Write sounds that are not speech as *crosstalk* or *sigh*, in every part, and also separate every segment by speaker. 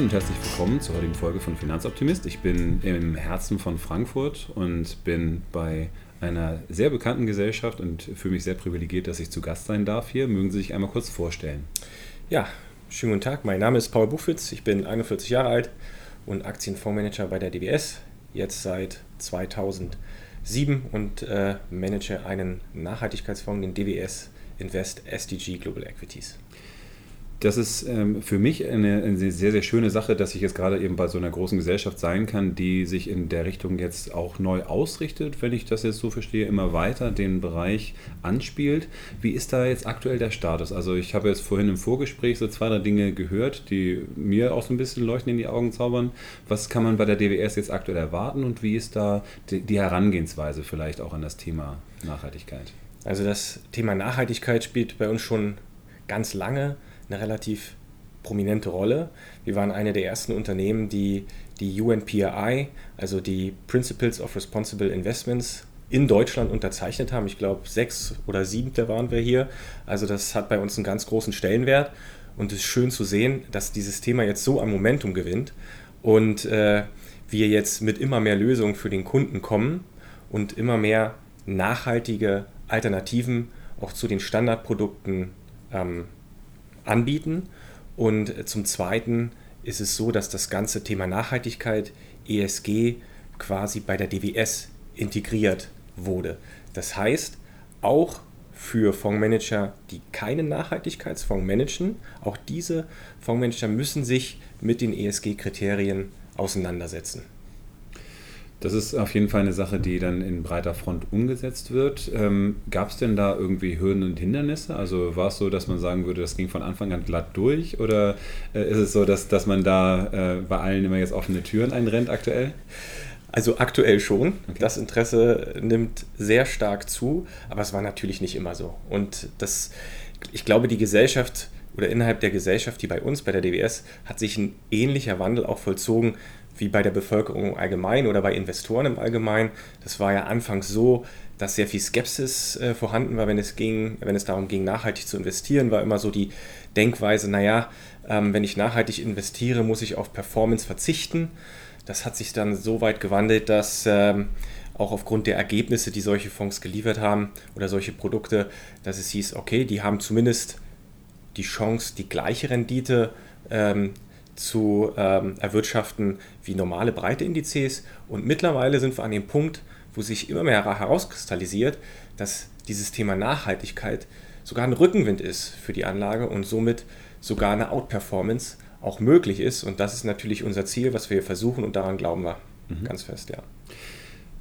Speaker 1: Moin und herzlich willkommen zur heutigen Folge von Finanzoptimist. Ich bin im Herzen von Frankfurt und bin bei einer sehr bekannten Gesellschaft und fühle mich sehr privilegiert, dass ich zu Gast sein darf hier. Mögen Sie sich einmal kurz vorstellen?
Speaker 2: Ja, schönen guten Tag. Mein Name ist Paul Buchwitz. Ich bin 41 Jahre alt und Aktienfondsmanager bei der DWS. Jetzt seit 2007 und äh, manage einen Nachhaltigkeitsfonds, den DWS Invest SDG Global Equities
Speaker 1: das ist ähm, für mich eine, eine, sehr, sehr schöne Sache, dass ich jetzt gerade eben bei so einer großen Gesellschaft sein kann, die sich in der Richtung jetzt auch neu ausrichtet, wenn ich das jetzt so verstehe, immer weiter den Bereich anspielt. Wie ist da jetzt aktuell der Status? Also ich habe jetzt vorhin im Vorgespräch so zwei, drei Dinge gehört, die mir auch so ein bisschen leuchten in die Augen zaubern. Was kann man bei der DWS jetzt aktuell erwarten und wie ist da die, die Herangehensweise vielleicht auch an das Thema Nachhaltigkeit?
Speaker 2: Also das Thema Nachhaltigkeit spielt bei uns schon ganz lange eine relativ prominente Rolle. Wir waren eine der ersten Unternehmen, die die UNPRI, also die Principles of Responsible Investments, in Deutschland unterzeichnet haben. Ich glaube, sechs oder siebte waren wir hier. Also das hat bei uns einen ganz großen Stellenwert. Und es ist schön zu sehen, dass dieses Thema jetzt so am Momentum gewinnt und äh, wir jetzt mit immer mehr Lösungen für den Kunden kommen und immer mehr nachhaltige Alternativen auch zu den Standardprodukten ähm, anbieten. Und zum Zweiten ist es so, dass das ganze Thema Nachhaltigkeit, ESG, quasi bei der DWS integriert wurde. Das heißt, auch für Fondsmanager, die keinen Nachhaltigkeitsfonds managen, auch diese Fondsmanager müssen sich mit den ESG-Kriterien auseinandersetzen.
Speaker 1: Das ist auf jeden Fall eine Sache, die dann in breiter Front umgesetzt wird. Ähm, Gab es denn da irgendwie Hürden und Hindernisse? Also war es so, dass man sagen würde, das ging von Anfang an glatt durch? Oder äh, ist es so, dass, dass man da äh, bei allen immer jetzt offene Türen einrennt aktuell?
Speaker 2: Also aktuell schon. Okay. Das Interesse nimmt sehr stark zu, aber es war natürlich nicht immer so. Und das, ich glaube, die Gesellschaft oder innerhalb der Gesellschaft, die bei uns, bei der DWS, hat sich ein ähnlicher Wandel auch vollzogen wie bei der Bevölkerung allgemein oder bei Investoren im Allgemeinen. Das war ja anfangs so, dass sehr viel Skepsis äh, vorhanden war, wenn es, ging, wenn es darum ging, nachhaltig zu investieren, war immer so die Denkweise, naja, ähm, wenn ich nachhaltig investiere, muss ich auf Performance verzichten. Das hat sich dann so weit gewandelt, dass ähm, auch aufgrund der Ergebnisse, die solche Fonds geliefert haben oder solche Produkte, dass es hieß, okay, die haben zumindest die Chance, die gleiche Rendite ähm, zu ähm, erwirtschaften wie normale breite Indizes. Und mittlerweile sind wir an dem Punkt, wo sich immer mehr herauskristallisiert, dass dieses Thema Nachhaltigkeit sogar ein Rückenwind ist für die Anlage und somit sogar eine Outperformance auch möglich ist. Und das ist natürlich unser Ziel, was wir versuchen und daran glauben wir mhm. ganz fest, ja.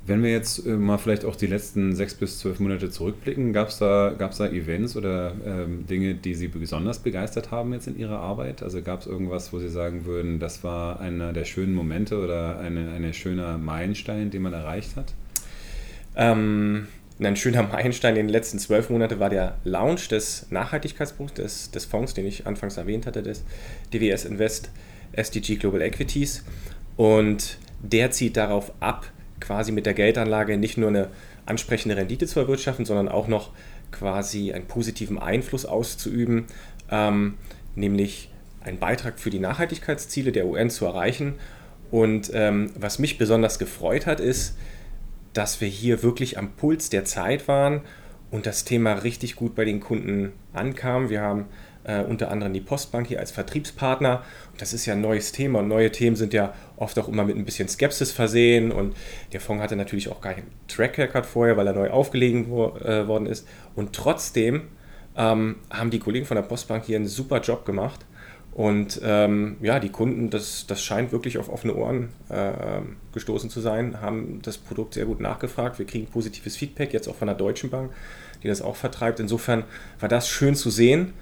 Speaker 1: Wenn wir jetzt äh, mal vielleicht auch die letzten sechs bis zwölf Monate zurückblicken, gab es da, gab's da Events oder ähm, Dinge, die Sie besonders begeistert haben jetzt in Ihrer Arbeit? Also gab es irgendwas, wo Sie sagen würden, das war einer der schönen Momente oder eine, eine schöner Meilenstein, den man erreicht hat?
Speaker 2: Ähm, ein schöner Meilenstein in den letzten zwölf Monaten war der Launch des Nachhaltigkeitspunkts des, des Fonds, den ich anfangs erwähnt hatte, des DWS Invest SDG Global Equities. Und der zieht darauf ab, quasi mit der Geldanlage nicht nur eine ansprechende Rendite zu erwirtschaften, sondern auch noch quasi einen positiven Einfluss auszuüben, ähm, nämlich einen Beitrag für die Nachhaltigkeitsziele der UN zu erreichen. Und ähm, was mich besonders gefreut hat, ist, dass wir hier wirklich am Puls der Zeit waren und das Thema richtig gut bei den Kunden ankam. Wir haben äh, unter anderem die Postbank hier als Vertriebspartner. Und das ist ja ein neues Thema und neue Themen sind ja oft auch immer mit ein bisschen Skepsis versehen und der Fonds hatte natürlich auch keinen Track Record vorher, weil er neu aufgelegen wo, äh, worden ist. Und trotzdem ähm, haben die Kollegen von der Postbank hier einen super Job gemacht. Und ähm, ja, die Kunden, das, das scheint wirklich auf offene Ohren äh, gestoßen zu sein, haben das Produkt sehr gut nachgefragt. Wir kriegen positives Feedback, jetzt auch von der Deutschen Bank, die das auch vertreibt. Insofern war das schön zu sehen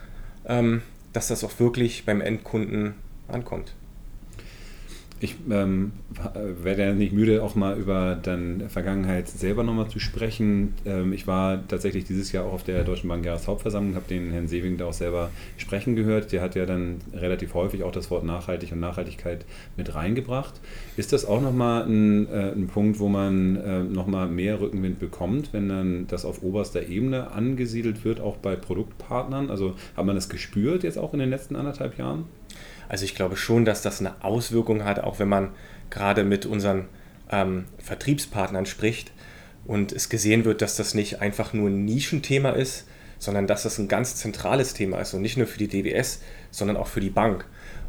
Speaker 2: dass das auch wirklich beim Endkunden ankommt.
Speaker 1: Ich ähm, werde ja nicht müde, auch mal über deine Vergangenheit selber nochmal zu sprechen. Ähm, ich war tatsächlich dieses Jahr auch auf der Deutschen Bank Jahreshauptversammlung, habe den Herrn Sewing da auch selber sprechen gehört. Der hat ja dann relativ häufig auch das Wort nachhaltig und Nachhaltigkeit mit reingebracht. Ist das auch nochmal ein, äh, ein Punkt, wo man äh, nochmal mehr Rückenwind bekommt, wenn dann das auf oberster Ebene angesiedelt wird, auch bei Produktpartnern? Also hat man das gespürt jetzt auch in den letzten anderthalb Jahren?
Speaker 2: Also ich glaube schon, dass das eine Auswirkung hat, auch wenn man gerade mit unseren ähm, Vertriebspartnern spricht und es gesehen wird, dass das nicht einfach nur ein Nischenthema ist, sondern dass das ein ganz zentrales Thema ist und nicht nur für die DWS, sondern auch für die Bank.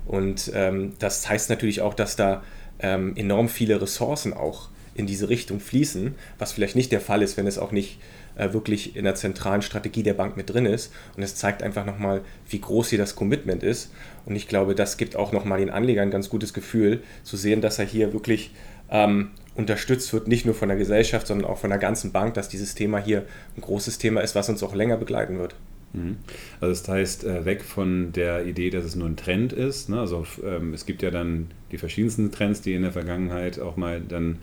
Speaker 2: Und ähm, das heißt natürlich auch, dass da ähm, enorm viele Ressourcen auch in diese Richtung fließen, was vielleicht nicht der Fall ist, wenn es auch nicht äh, wirklich in der zentralen Strategie der Bank mit drin ist. Und es zeigt einfach nochmal, wie groß hier das Commitment ist. Und ich glaube, das gibt auch nochmal den Anlegern ein ganz gutes Gefühl, zu sehen, dass er hier wirklich ähm, unterstützt wird, nicht nur von der Gesellschaft, sondern auch von der ganzen Bank, dass dieses Thema hier ein großes Thema ist, was uns auch länger begleiten wird.
Speaker 1: Mhm. Also das heißt, äh, weg von der Idee, dass es nur ein Trend ist. Ne? Also ähm, es gibt ja dann die verschiedensten Trends, die in der Vergangenheit auch mal dann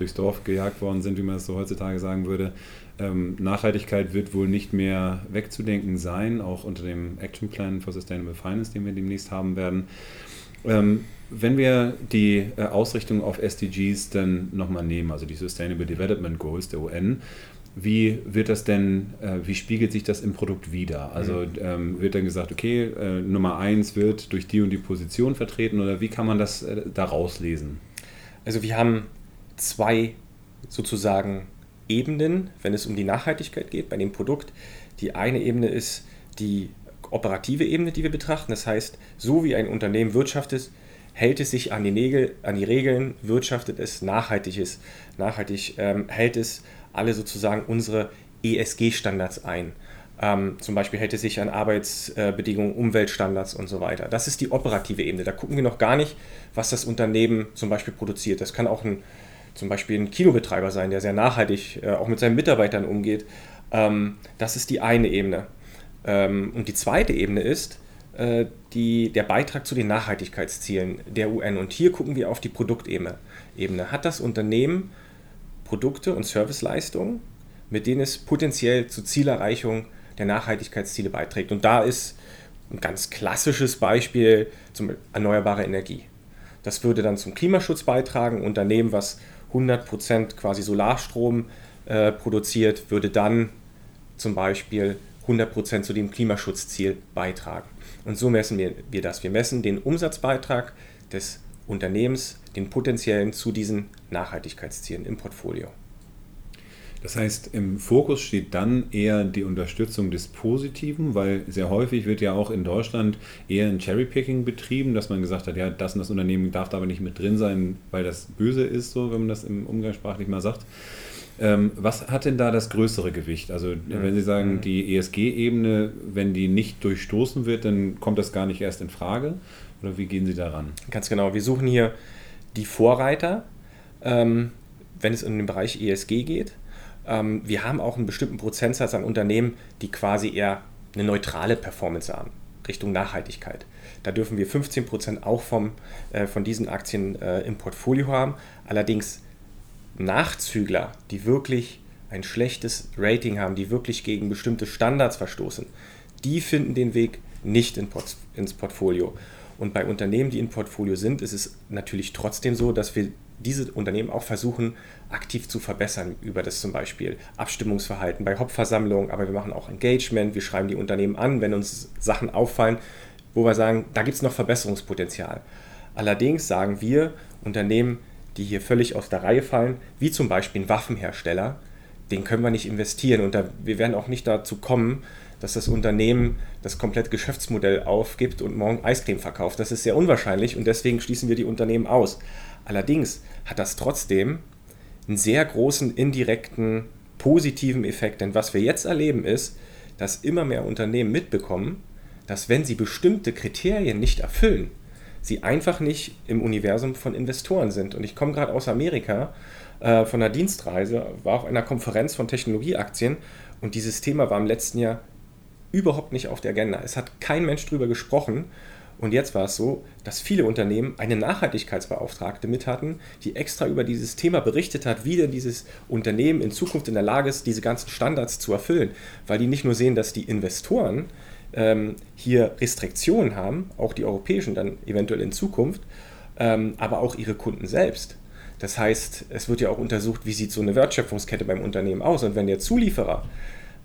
Speaker 1: durchs Dorf gejagt worden sind, wie man es so heutzutage sagen würde. Ähm, Nachhaltigkeit wird wohl nicht mehr wegzudenken sein, auch unter dem Action Plan for Sustainable Finance, den wir demnächst haben werden. Ähm, wenn wir die äh, Ausrichtung auf SDGs dann nochmal nehmen, also die Sustainable Development Goals der UN, wie wird das denn, äh, wie spiegelt sich das im Produkt wieder? Also mhm. ähm, wird dann gesagt, okay, äh, Nummer eins wird durch die und die Position vertreten oder wie kann man das äh, da rauslesen?
Speaker 2: Also wir haben zwei sozusagen Ebenen, wenn es um die Nachhaltigkeit geht bei dem Produkt. Die eine Ebene ist die operative Ebene, die wir betrachten. Das heißt, so wie ein Unternehmen wirtschaftet, hält es sich an die, Nägel, an die Regeln, wirtschaftet es nachhaltig ist. Nachhaltig ähm, hält es alle sozusagen unsere ESG-Standards ein. Ähm, zum Beispiel hält es sich an Arbeitsbedingungen, Umweltstandards und so weiter. Das ist die operative Ebene. Da gucken wir noch gar nicht, was das Unternehmen zum Beispiel produziert. Das kann auch ein, zum Beispiel ein Kinobetreiber sein, der sehr nachhaltig äh, auch mit seinen Mitarbeitern umgeht. Ähm, das ist die eine Ebene. Ähm, und die zweite Ebene ist äh, die, der Beitrag zu den Nachhaltigkeitszielen der UN. Und hier gucken wir auf die Produktebene. Ebene. Hat das Unternehmen Produkte und Serviceleistungen, mit denen es potenziell zur Zielerreichung der Nachhaltigkeitsziele beiträgt? Und da ist ein ganz klassisches Beispiel zum erneuerbare Energie. Das würde dann zum Klimaschutz beitragen. Unternehmen, was 100% quasi Solarstrom äh, produziert, würde dann zum Beispiel 100% zu dem Klimaschutzziel beitragen. Und so messen wir, wir das. Wir messen den Umsatzbeitrag des Unternehmens, den potenziellen zu diesen Nachhaltigkeitszielen im Portfolio.
Speaker 1: Das heißt, im Fokus steht dann eher die Unterstützung des Positiven, weil sehr häufig wird ja auch in Deutschland eher ein Cherrypicking betrieben, dass man gesagt hat, ja, das und das Unternehmen darf da aber nicht mit drin sein, weil das böse ist, so wenn man das im Umgangssprachlich mal sagt. Ähm, was hat denn da das größere Gewicht? Also wenn Sie sagen, mhm. die ESG-Ebene, wenn die nicht durchstoßen wird, dann kommt das gar nicht erst in Frage? Oder wie gehen Sie daran?
Speaker 2: Ganz genau. Wir suchen hier die Vorreiter, ähm, wenn es in den Bereich ESG geht. Ähm, wir haben auch einen bestimmten Prozentsatz an Unternehmen, die quasi eher eine neutrale Performance haben, Richtung Nachhaltigkeit. Da dürfen wir 15% auch vom, äh, von diesen Aktien äh, im Portfolio haben. Allerdings Nachzügler, die wirklich ein schlechtes Rating haben, die wirklich gegen bestimmte Standards verstoßen, die finden den Weg nicht in Port ins Portfolio. Und bei Unternehmen, die im Portfolio sind, ist es natürlich trotzdem so, dass wir diese Unternehmen auch versuchen, aktiv zu verbessern über das zum Beispiel Abstimmungsverhalten bei Hauptversammlungen, aber wir machen auch Engagement, wir schreiben die Unternehmen an, wenn uns Sachen auffallen, wo wir sagen, da gibt es noch Verbesserungspotenzial. Allerdings sagen wir, Unternehmen, die hier völlig aus der Reihe fallen, wie zum Beispiel ein Waffenhersteller, den können wir nicht investieren und da, wir werden auch nicht dazu kommen, dass das Unternehmen das komplette Geschäftsmodell aufgibt und morgen Eiscreme verkauft. Das ist sehr unwahrscheinlich und deswegen schließen wir die Unternehmen aus. Allerdings hat das trotzdem einen sehr großen indirekten positiven Effekt, denn was wir jetzt erleben ist, dass immer mehr Unternehmen mitbekommen, dass wenn sie bestimmte Kriterien nicht erfüllen, sie einfach nicht im Universum von Investoren sind. Und ich komme gerade aus Amerika äh, von einer Dienstreise, war auf einer Konferenz von Technologieaktien und dieses Thema war im letzten Jahr überhaupt nicht auf der Agenda. Es hat kein Mensch drüber gesprochen. Und jetzt war es so, dass viele Unternehmen eine Nachhaltigkeitsbeauftragte mit hatten, die extra über dieses Thema berichtet hat, wie denn dieses Unternehmen in Zukunft in der Lage ist, diese ganzen Standards zu erfüllen. Weil die nicht nur sehen, dass die Investoren ähm, hier Restriktionen haben, auch die europäischen dann eventuell in Zukunft, ähm, aber auch ihre Kunden selbst. Das heißt, es wird ja auch untersucht, wie sieht so eine Wertschöpfungskette beim Unternehmen aus. Und wenn der Zulieferer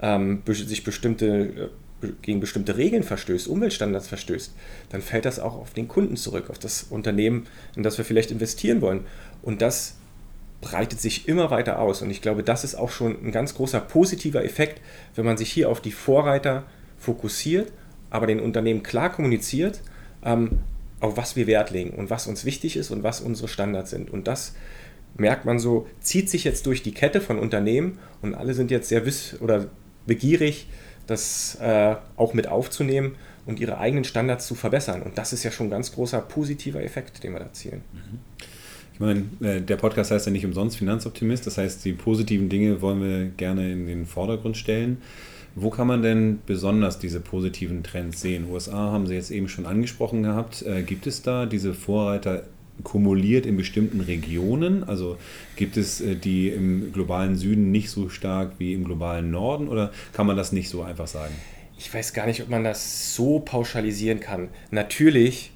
Speaker 2: ähm, sich bestimmte gegen bestimmte Regeln verstößt, Umweltstandards verstößt, dann fällt das auch auf den Kunden zurück, auf das Unternehmen, in das wir vielleicht investieren wollen. Und das breitet sich immer weiter aus. Und ich glaube, das ist auch schon ein ganz großer positiver Effekt, wenn man sich hier auf die Vorreiter fokussiert, aber den Unternehmen klar kommuniziert, ähm, auf was wir Wert legen und was uns wichtig ist und was unsere Standards sind. Und das merkt man so, zieht sich jetzt durch die Kette von Unternehmen und alle sind jetzt sehr wiss oder begierig, das äh, auch mit aufzunehmen und ihre eigenen Standards zu verbessern. Und das ist ja schon ein ganz großer positiver Effekt, den wir da erzielen. Mhm.
Speaker 1: Ich meine, äh, der Podcast heißt ja nicht umsonst Finanzoptimist. Das heißt, die positiven Dinge wollen wir gerne in den Vordergrund stellen. Wo kann man denn besonders diese positiven Trends sehen? USA haben Sie jetzt eben schon angesprochen gehabt. Äh, gibt es da diese Vorreiter kumuliert in bestimmten Regionen? Also gibt es äh, die im globalen Süden nicht so stark wie im globalen Norden oder kann man das nicht so einfach sagen?
Speaker 2: Ich weiß gar nicht, ob man das so pauschalisieren kann. Natürlich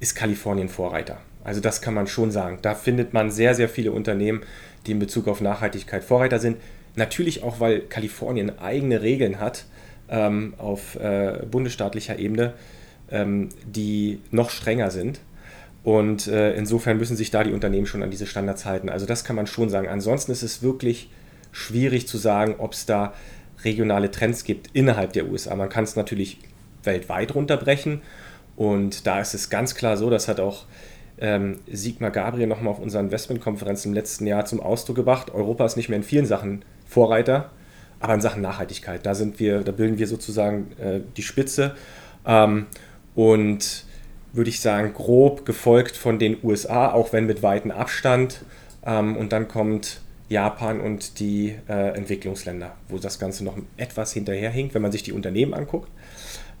Speaker 2: ist Kalifornien Vorreiter. Also das kann man schon sagen. Da findet man sehr, sehr viele Unternehmen, die in Bezug auf Nachhaltigkeit Vorreiter sind. Natürlich auch, weil Kalifornien eigene Regeln hat ähm, auf äh, bundesstaatlicher Ebene, ähm, die noch strenger sind. Und äh, insofern müssen sich da die Unternehmen schon an diese Standards halten. Also das kann man schon sagen. Ansonsten ist es wirklich schwierig zu sagen, ob es da regionale Trends gibt innerhalb der USA. Man kann es natürlich weltweit runterbrechen. Und da ist es ganz klar so, das hat auch ähm, Sigmar Gabriel nochmal auf unserer Investmentkonferenz im letzten Jahr zum Ausdruck gebracht. Europa ist nicht mehr in vielen Sachen Vorreiter, aber in Sachen Nachhaltigkeit, da sind wir, da bilden wir sozusagen äh, die Spitze. Ähm, und würde ich sagen, grob gefolgt von den USA, auch wenn mit weitem Abstand. Ähm, und dann kommt Japan und die äh, Entwicklungsländer, wo das Ganze noch etwas hinterherhinkt, wenn man sich die Unternehmen anguckt.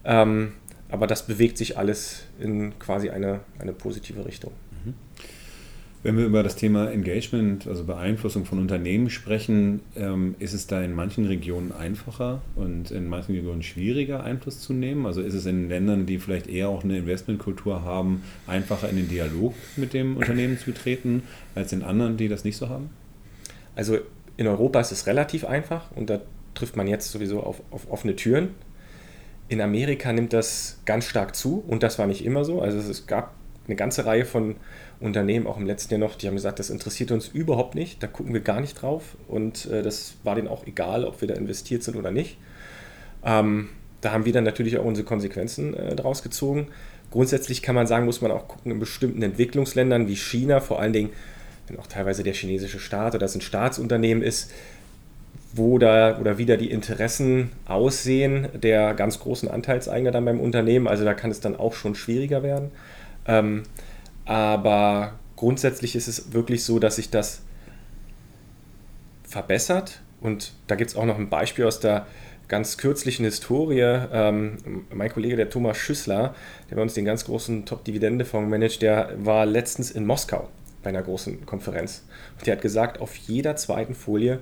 Speaker 2: Ähm, aber das bewegt sich alles in quasi eine, eine positive Richtung.
Speaker 1: Wenn wir über das Thema Engagement, also Beeinflussung von Unternehmen sprechen, ähm, ist es da in manchen Regionen einfacher und in manchen Regionen schwieriger, Einfluss zu nehmen? Also ist es in Ländern, die vielleicht eher auch eine Investmentkultur haben, einfacher in den Dialog mit dem Unternehmen zu treten, als in anderen, die das nicht so haben?
Speaker 2: Also in Europa ist es relativ einfach und da trifft man jetzt sowieso auf, auf offene Türen. In Amerika nimmt das ganz stark zu und das war nicht immer so. Also es gab eine ganze Reihe von Unternehmen, auch im letzten Jahr noch, die haben gesagt, das interessiert uns überhaupt nicht, da gucken wir gar nicht drauf und äh, das war denen auch egal, ob wir da investiert sind oder nicht. Ähm, da haben wir dann natürlich auch unsere Konsequenzen äh, draus gezogen. Grundsätzlich kann man sagen, muss man auch gucken, in bestimmten Entwicklungsländern wie China, vor allen Dingen, wenn auch teilweise der chinesische Staat oder das ein Staatsunternehmen ist, wo da oder wieder die Interessen aussehen der ganz großen Anteilseigner dann beim Unternehmen. Also da kann es dann auch schon schwieriger werden. Ähm, aber grundsätzlich ist es wirklich so, dass sich das verbessert. Und da gibt es auch noch ein Beispiel aus der ganz kürzlichen Historie. Ähm, mein Kollege, der Thomas Schüssler, der bei uns den ganz großen Top-Dividende-Fonds managt, der war letztens in Moskau bei einer großen Konferenz. Und der hat gesagt, auf jeder zweiten Folie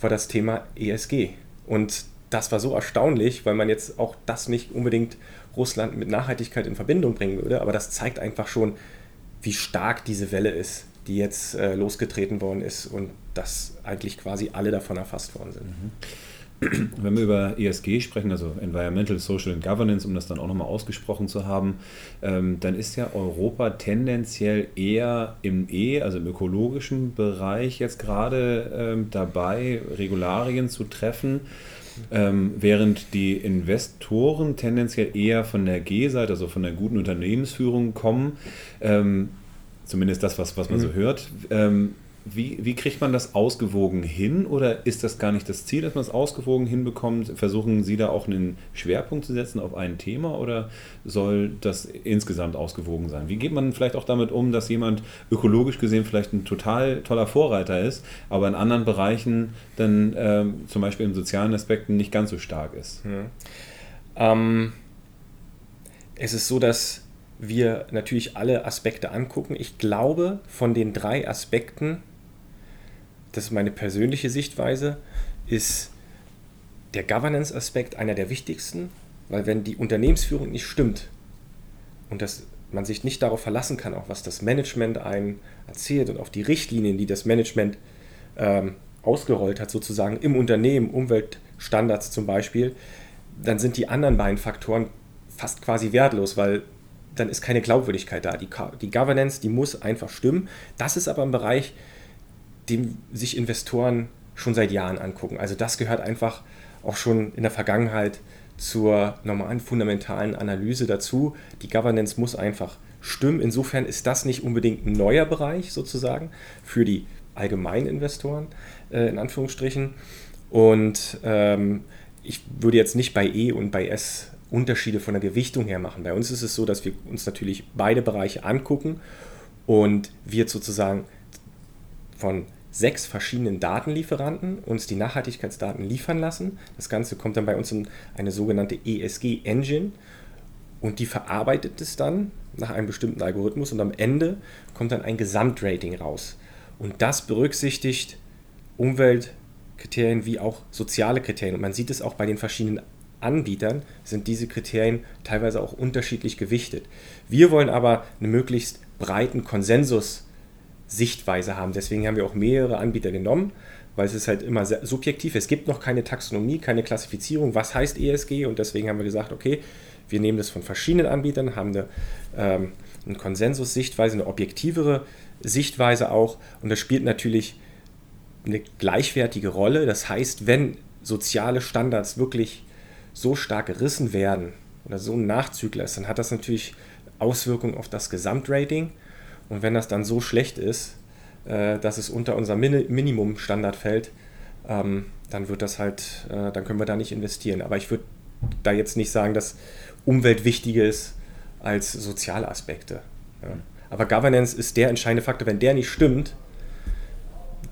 Speaker 2: war das Thema ESG. Und das war so erstaunlich, weil man jetzt auch das nicht unbedingt Russland mit Nachhaltigkeit in Verbindung bringen würde, aber das zeigt einfach schon, wie stark diese Welle ist, die jetzt äh, losgetreten worden ist und dass eigentlich quasi alle davon erfasst worden sind. Mhm.
Speaker 1: Wenn wir über ESG sprechen, also Environmental, Social and Governance, um das dann auch nochmal ausgesprochen zu haben, ähm, dann ist ja Europa tendenziell eher im E, also im ökologischen Bereich jetzt gerade ähm, dabei, Regularien zu treffen. Ähm, während die Investoren tendenziell eher von der G-Seite, also von der guten Unternehmensführung kommen, ähm, zumindest das, was, was man mhm. so hört. Ähm, wie, wie kriegt man das ausgewogen hin oder ist das gar nicht das Ziel, dass man es ausgewogen hinbekommt? Versuchen Sie da auch einen Schwerpunkt zu setzen auf ein Thema oder soll das insgesamt ausgewogen sein? Wie geht man vielleicht auch damit um, dass jemand ökologisch gesehen vielleicht ein total toller Vorreiter ist, aber in anderen Bereichen dann ähm, zum Beispiel in sozialen Aspekten nicht ganz so stark ist?
Speaker 2: Hm. Ähm, es ist so, dass wir natürlich alle Aspekte angucken. Ich glaube, von den drei Aspekten das ist meine persönliche Sichtweise, ist der Governance-Aspekt einer der wichtigsten, weil wenn die Unternehmensführung nicht stimmt und dass man sich nicht darauf verlassen kann, auch was das Management einem erzählt und auf die Richtlinien, die das Management ähm, ausgerollt hat, sozusagen im Unternehmen, Umweltstandards zum Beispiel, dann sind die anderen beiden Faktoren fast quasi wertlos, weil dann ist keine Glaubwürdigkeit da. Die, die Governance, die muss einfach stimmen. Das ist aber ein Bereich, den sich Investoren schon seit Jahren angucken. Also das gehört einfach auch schon in der Vergangenheit zur normalen fundamentalen Analyse dazu. Die Governance muss einfach stimmen. Insofern ist das nicht unbedingt ein neuer Bereich sozusagen für die allgemeinen Investoren äh, in Anführungsstrichen. Und ähm, ich würde jetzt nicht bei E und bei S Unterschiede von der Gewichtung her machen. Bei uns ist es so, dass wir uns natürlich beide Bereiche angucken und wir sozusagen von sechs verschiedenen Datenlieferanten uns die Nachhaltigkeitsdaten liefern lassen. Das Ganze kommt dann bei uns in eine sogenannte ESG-Engine und die verarbeitet es dann nach einem bestimmten Algorithmus und am Ende kommt dann ein Gesamtrating raus. Und das berücksichtigt Umweltkriterien wie auch soziale Kriterien. Und man sieht es auch bei den verschiedenen Anbietern sind diese Kriterien teilweise auch unterschiedlich gewichtet. Wir wollen aber einen möglichst breiten Konsensus Sichtweise haben. Deswegen haben wir auch mehrere Anbieter genommen, weil es ist halt immer subjektiv. Es gibt noch keine Taxonomie, keine Klassifizierung. Was heißt ESG? Und deswegen haben wir gesagt, okay, wir nehmen das von verschiedenen Anbietern, haben eine, ähm, eine Konsensus-Sichtweise, eine objektivere Sichtweise auch. Und das spielt natürlich eine gleichwertige Rolle. Das heißt, wenn soziale Standards wirklich so stark gerissen werden oder so ein Nachzügler ist, dann hat das natürlich Auswirkungen auf das Gesamtrating. Und wenn das dann so schlecht ist, äh, dass es unter unser Min Minimumstandard fällt, ähm, dann wird das halt, äh, dann können wir da nicht investieren. Aber ich würde da jetzt nicht sagen, dass Umwelt wichtiger ist als soziale Aspekte. Ja. Aber Governance ist der entscheidende Faktor. Wenn der nicht stimmt,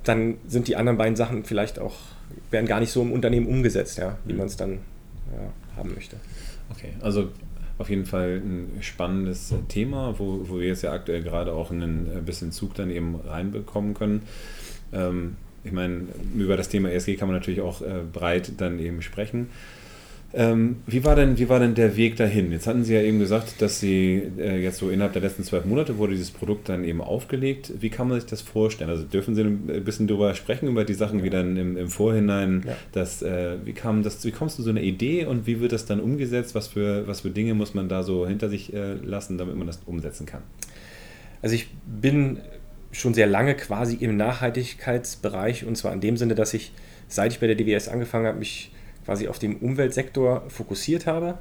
Speaker 2: dann sind die anderen beiden Sachen vielleicht auch, werden gar nicht so im Unternehmen umgesetzt, ja, wie mhm. man es dann ja, haben möchte.
Speaker 1: Okay, also auf jeden Fall ein spannendes Thema, wo, wo wir jetzt ja aktuell gerade auch ein bisschen Zug dann eben reinbekommen können. Ähm, ich meine, über das Thema ESG kann man natürlich auch äh, breit dann eben sprechen. Ähm, wie, war denn, wie war denn der Weg dahin? Jetzt hatten Sie ja eben gesagt, dass Sie äh, jetzt so innerhalb der letzten zwölf Monate wurde dieses Produkt dann eben aufgelegt. Wie kann man sich das vorstellen? Also dürfen Sie ein bisschen darüber sprechen, über die Sachen, wie dann im, im Vorhinein, ja. das, äh, wie, kam das, wie kommst du zu so einer Idee und wie wird das dann umgesetzt? Was für, was für Dinge muss man da so hinter sich äh, lassen, damit man das umsetzen kann?
Speaker 2: Also ich bin schon sehr lange quasi im Nachhaltigkeitsbereich und zwar in dem Sinne, dass ich, seit ich bei der DWS angefangen habe, mich quasi auf den Umweltsektor fokussiert habe.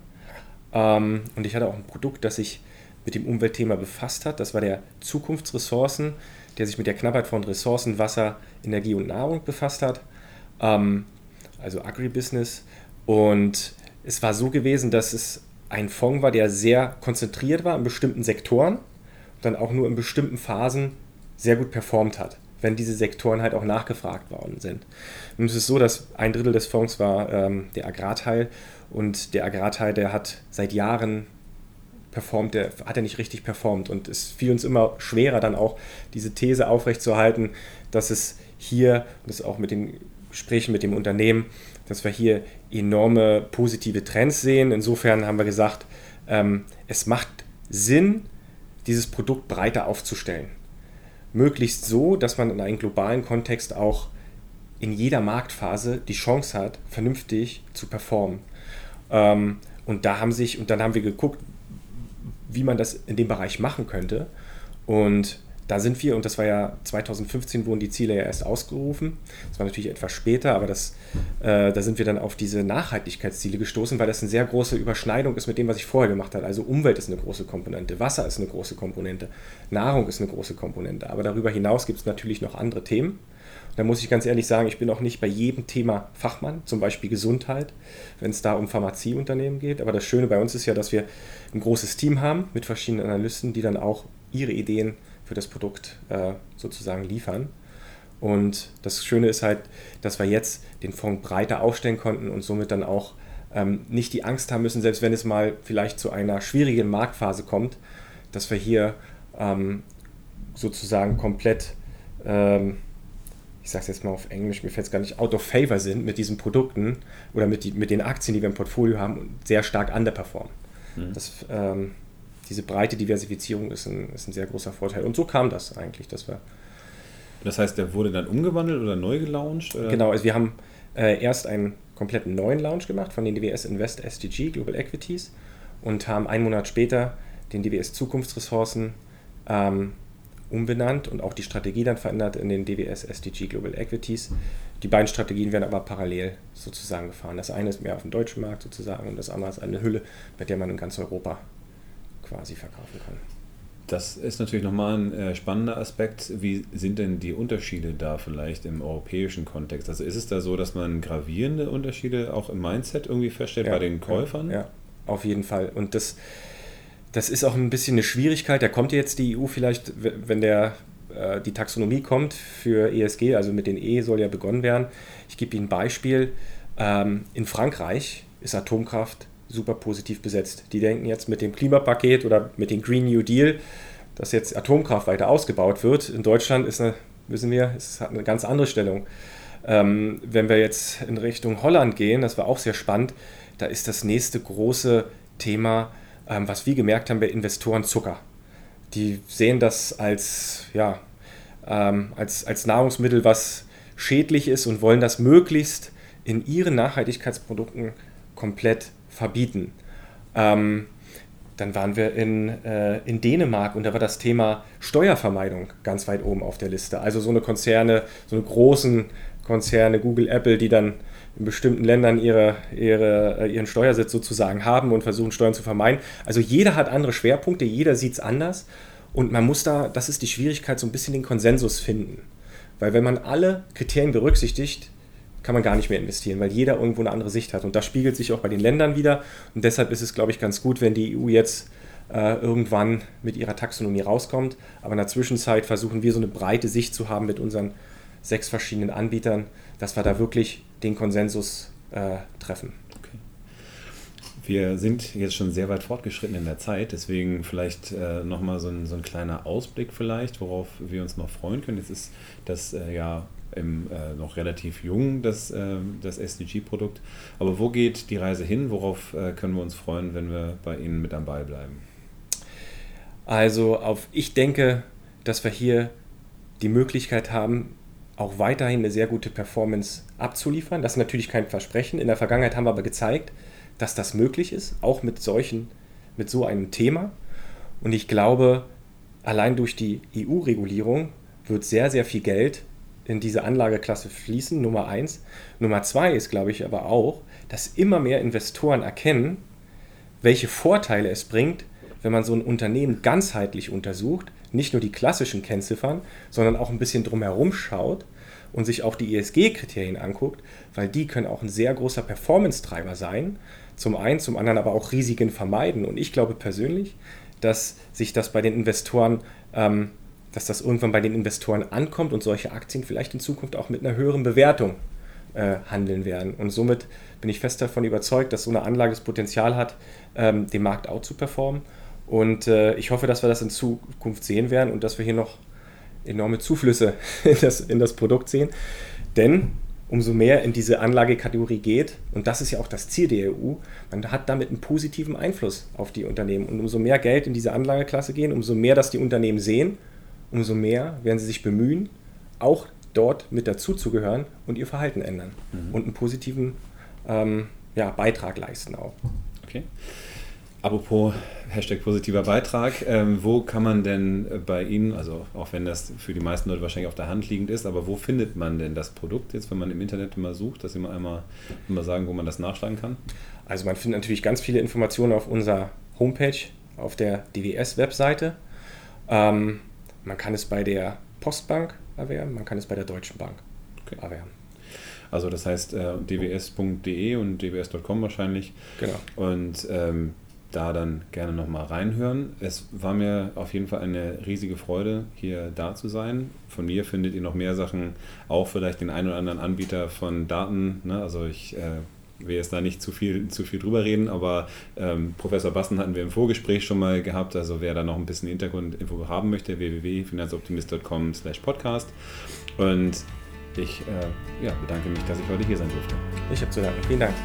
Speaker 2: Ähm, und ich hatte auch ein Produkt, das sich mit dem Umweltthema befasst hat. Das war der Zukunftsressourcen, der sich mit der Knappheit von Ressourcen, Wasser, Energie und Nahrung befasst hat. Ähm, also Agribusiness. Und es war so gewesen, dass es ein Fonds war, der sehr konzentriert war in bestimmten Sektoren und dann auch nur in bestimmten Phasen sehr gut performt hat wenn diese Sektoren halt auch nachgefragt worden sind. Nun ist es so, dass ein Drittel des Fonds war ähm, der Agrarteil und der Agrarteil, der hat seit Jahren performt, der hat er nicht richtig performt und es fiel uns immer schwerer dann auch diese These aufrechtzuerhalten, dass es hier, das auch mit den Gesprächen mit dem Unternehmen, dass wir hier enorme positive Trends sehen. Insofern haben wir gesagt, ähm, es macht Sinn, dieses Produkt breiter aufzustellen möglichst so, dass man in einem globalen Kontext auch in jeder Marktphase die Chance hat, vernünftig zu performen. Ähm, und da haben sich, und dann haben wir geguckt, wie man das in dem Bereich machen könnte. Und da sind wir, und das war ja 2015, wurden die Ziele ja erst ausgerufen. Das war natürlich etwas später, aber das, äh, da sind wir dann auf diese Nachhaltigkeitsziele gestoßen, weil das eine sehr große Überschneidung ist mit dem, was ich vorher gemacht habe. Also Umwelt ist eine große Komponente, Wasser ist eine große Komponente, Nahrung ist eine große Komponente. Aber darüber hinaus gibt es natürlich noch andere Themen. Da muss ich ganz ehrlich sagen, ich bin auch nicht bei jedem Thema Fachmann, zum Beispiel Gesundheit, wenn es da um Pharmazieunternehmen geht. Aber das Schöne bei uns ist ja, dass wir ein großes Team haben mit verschiedenen Analysten, die dann auch ihre Ideen für das Produkt äh, sozusagen liefern. Und das Schöne ist halt, dass wir jetzt den Fonds breiter aufstellen konnten und somit dann auch ähm, nicht die Angst haben müssen, selbst wenn es mal vielleicht zu einer schwierigen Marktphase kommt, dass wir hier ähm, sozusagen komplett, ähm, ich sage es jetzt mal auf Englisch, mir fällt es gar nicht, out of favor sind mit diesen Produkten oder mit, die, mit den Aktien, die wir im Portfolio haben und sehr stark underperformen. Mhm. Das ähm, diese breite Diversifizierung ist ein, ist ein sehr großer Vorteil. Und so kam das eigentlich, dass wir.
Speaker 1: Das heißt, der wurde dann umgewandelt oder neu gelauncht? Oder?
Speaker 2: Genau, also wir haben äh, erst ein komplett neuen Launch gemacht von den DWS Invest SDG Global Equities und haben einen Monat später den DWS Zukunftsressourcen ähm, umbenannt und auch die Strategie dann verändert in den DWS SDG Global Equities. Die beiden Strategien werden aber parallel sozusagen gefahren. Das eine ist mehr auf dem deutschen Markt sozusagen und das andere ist eine Hülle, mit der man in ganz Europa quasi verkaufen kann.
Speaker 1: Das ist natürlich nochmal ein äh, spannender Aspekt. Wie sind denn die Unterschiede da vielleicht im europäischen Kontext? Also ist es da so, dass man gravierende Unterschiede auch im Mindset irgendwie feststellt ja, bei den Käufern?
Speaker 2: Ja, ja, auf jeden Fall. Und das, das ist auch ein bisschen eine Schwierigkeit. Da kommt jetzt die EU vielleicht, wenn der, äh, die Taxonomie kommt für ESG, also mit den E soll ja begonnen werden. Ich gebe Ihnen ein Beispiel. Ähm, in Frankreich ist Atomkraft super positiv besetzt. Die denken jetzt mit dem Klimapaket oder mit dem Green New Deal, dass jetzt Atomkraft weiter ausgebaut wird. In Deutschland ist eine, wissen wir, es hat eine ganz andere Stellung. Ähm, wenn wir jetzt in Richtung Holland gehen, das war auch sehr spannend, da ist das nächste große Thema, ähm, was wir gemerkt haben bei Investoren Zucker. Die sehen das als, ja, ähm, als, als Nahrungsmittel, was schädlich ist und wollen das möglichst in ihren Nachhaltigkeitsprodukten komplett verbieten. Ähm, dann waren wir in, äh, in Dänemark und da war das Thema Steuervermeidung ganz weit oben auf der Liste. Also so eine Konzerne, so eine großen Konzerne, Google, Apple, die dann in bestimmten Ländern ihre, ihre, äh, ihren Steuersitz sozusagen haben und versuchen, Steuern zu vermeiden. Also jeder hat andere Schwerpunkte, jeder sieht es anders und man muss da, das ist die Schwierigkeit, so ein bisschen den Konsensus finden. Weil wenn man alle Kriterien berücksichtigt, kann man gar nicht mehr investieren, weil jeder irgendwo eine andere Sicht hat. Und das spiegelt sich auch bei den Ländern wieder. Und deshalb ist es, glaube ich, ganz gut, wenn die EU jetzt äh, irgendwann mit ihrer Taxonomie rauskommt. Aber in der Zwischenzeit versuchen wir so eine breite Sicht zu haben mit unseren sechs verschiedenen Anbietern, dass wir da wirklich den Konsensus äh, treffen.
Speaker 1: Wir sind jetzt schon sehr weit fortgeschritten in der Zeit, deswegen vielleicht äh, nochmal so ein, so ein kleiner Ausblick vielleicht, worauf wir uns noch freuen können. Jetzt ist das äh, ja im, äh, noch relativ jung, das, äh, das SDG-Produkt. Aber wo geht die Reise hin? Worauf äh, können wir uns freuen, wenn wir bei Ihnen mit am Ball bleiben?
Speaker 2: Also auf, ich denke, dass wir hier die Möglichkeit haben, auch weiterhin eine sehr gute Performance abzuliefern. Das ist natürlich kein Versprechen. In der Vergangenheit haben wir aber gezeigt, dass das möglich ist, auch mit solchen, mit so einem Thema. Und ich glaube, allein durch die EU-Regulierung wird sehr, sehr viel Geld in diese Anlageklasse fließen, Nummer eins. Nummer zwei ist, glaube ich, aber auch, dass immer mehr Investoren erkennen, welche Vorteile es bringt, wenn man so ein Unternehmen ganzheitlich untersucht, nicht nur die klassischen Kennziffern, sondern auch ein bisschen drumherum schaut und sich auch die ESG-Kriterien anguckt, weil die können auch ein sehr großer Performance-Treiber sein. Zum einen, zum anderen aber auch Risiken vermeiden. Und ich glaube persönlich, dass sich das bei den Investoren ähm, dass das irgendwann bei den Investoren ankommt und solche Aktien vielleicht in Zukunft auch mit einer höheren Bewertung äh, handeln werden. Und somit bin ich fest davon überzeugt, dass so eine Anlage das Potenzial hat, ähm, den Markt auch zu performen. Und äh, ich hoffe, dass wir das in Zukunft sehen werden und dass wir hier noch enorme Zuflüsse *laughs* in das, in das Produkt sehen. Denn umso mehr in diese Anlagekategorie geht, und das ist ja auch das Ziel der EU, man hat damit einen positiven Einfluss auf die Unternehmen. Und umso mehr Geld in diese Anlageklasse gehen, umso mehr das die Unternehmen sehen umso mehr werden sie sich bemühen, auch dort mit dazuzugehören und ihr Verhalten ändern mhm. und einen positiven ähm, ja, Beitrag leisten auch.
Speaker 1: Okay. Apropos Hashtag positiver Beitrag, ähm, wo kann man denn bei Ihnen, also auch wenn das für die meisten Leute wahrscheinlich auf der Hand liegend ist, aber wo findet man denn das Produkt jetzt, wenn man im Internet mal sucht, dass Sie mal einmal, mal sagen, wo man das nachschlagen kann?
Speaker 2: Also man findet natürlich ganz viele Informationen auf unserer Homepage, auf der DWS-Webseite. Ähm, man kann es bei der Postbank erwerben, man kann es bei der Deutschen Bank okay. erwerben.
Speaker 1: Also das heißt äh, dws.de und dws.com wahrscheinlich.
Speaker 2: Genau.
Speaker 1: Und ähm, da dann gerne nochmal reinhören. Es war mir auf jeden Fall eine riesige Freude, hier da zu sein. Von mir findet ihr noch mehr Sachen, auch vielleicht den einen oder anderen Anbieter von Daten. Ne? Also ich äh, will jetzt da nicht zu viel, zu viel drüber reden, aber ähm, Professor Bassen hatten wir im Vorgespräch schon mal gehabt. Also wer da noch ein bisschen Hintergrundinfo haben möchte, www.finanzoptimist.com slash podcast. Und ich äh, ja, bedanke mich, dass ich heute hier sein durfte.
Speaker 2: Ich habe zu danken. Vielen Dank.